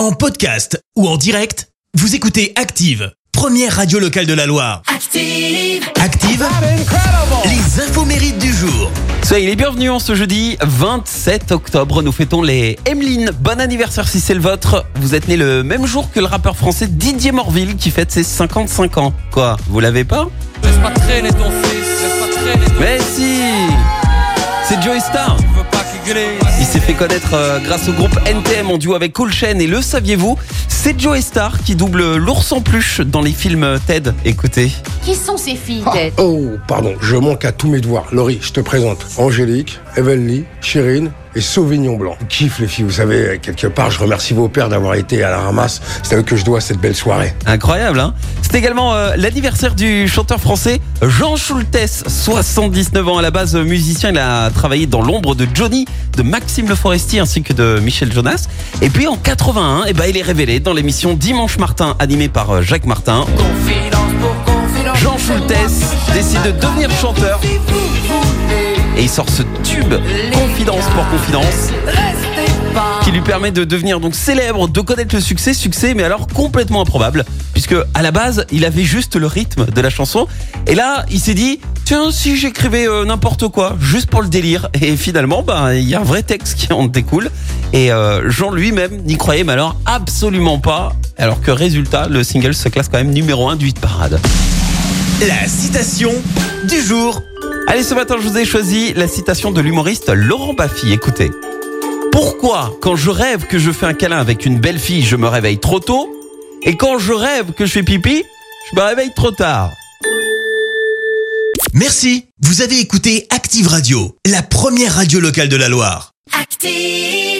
En podcast ou en direct, vous écoutez Active, première radio locale de la Loire. Active. Active, les infos mérites du jour. Soyez les bienvenus en ce jeudi 27 octobre. Nous fêtons les Emeline. Bon anniversaire si c'est le vôtre. Vous êtes né le même jour que le rappeur français Didier Morville qui fête ses 55 ans. Quoi Vous l'avez pas? Laisse pas traîner ton fils, laisse pas traîner ton Mais si C'est Joey Star. Il s'est fait connaître euh, grâce au groupe NTM en duo avec Cool Chain et le saviez-vous C'est Joey Star qui double l'ours en peluche dans les films TED. Écoutez. Qui sont ces filles, Ah, Ted oh, pardon, je manque à tous mes devoirs. Laurie, je te présente Angélique, Evelyn, Chérine et Sauvignon Blanc. Je kiffe les filles, vous savez, quelque part, je remercie vos pères d'avoir été à la ramasse. C'est à eux que je dois cette belle soirée. Incroyable, hein C'est également euh, l'anniversaire du chanteur français Jean Schultes, 79 ans à la base musicien. Il a travaillé dans l'ombre de Johnny, de Maxime Le Forestier ainsi que de Michel Jonas. Et puis en 81, eh ben, il est révélé dans l'émission Dimanche Martin animée par euh, Jacques Martin. Confidence pour confidence. Jean Schultes décide de devenir chanteur et il sort ce tube Confidence pour Confidence qui lui permet de devenir donc célèbre, de connaître le succès, succès mais alors complètement improbable puisque à la base il avait juste le rythme de la chanson et là il s'est dit tiens si j'écrivais euh, n'importe quoi juste pour le délire et finalement ben il y a un vrai texte qui en découle et euh, Jean lui-même n'y croyait mais alors absolument pas alors que résultat le single se classe quand même numéro 1 du hit parade. La citation du jour. Allez, ce matin, je vous ai choisi la citation de l'humoriste Laurent Baffy. Écoutez. Pourquoi, quand je rêve que je fais un câlin avec une belle fille, je me réveille trop tôt? Et quand je rêve que je fais pipi, je me réveille trop tard Merci, vous avez écouté Active Radio, la première radio locale de la Loire. Active.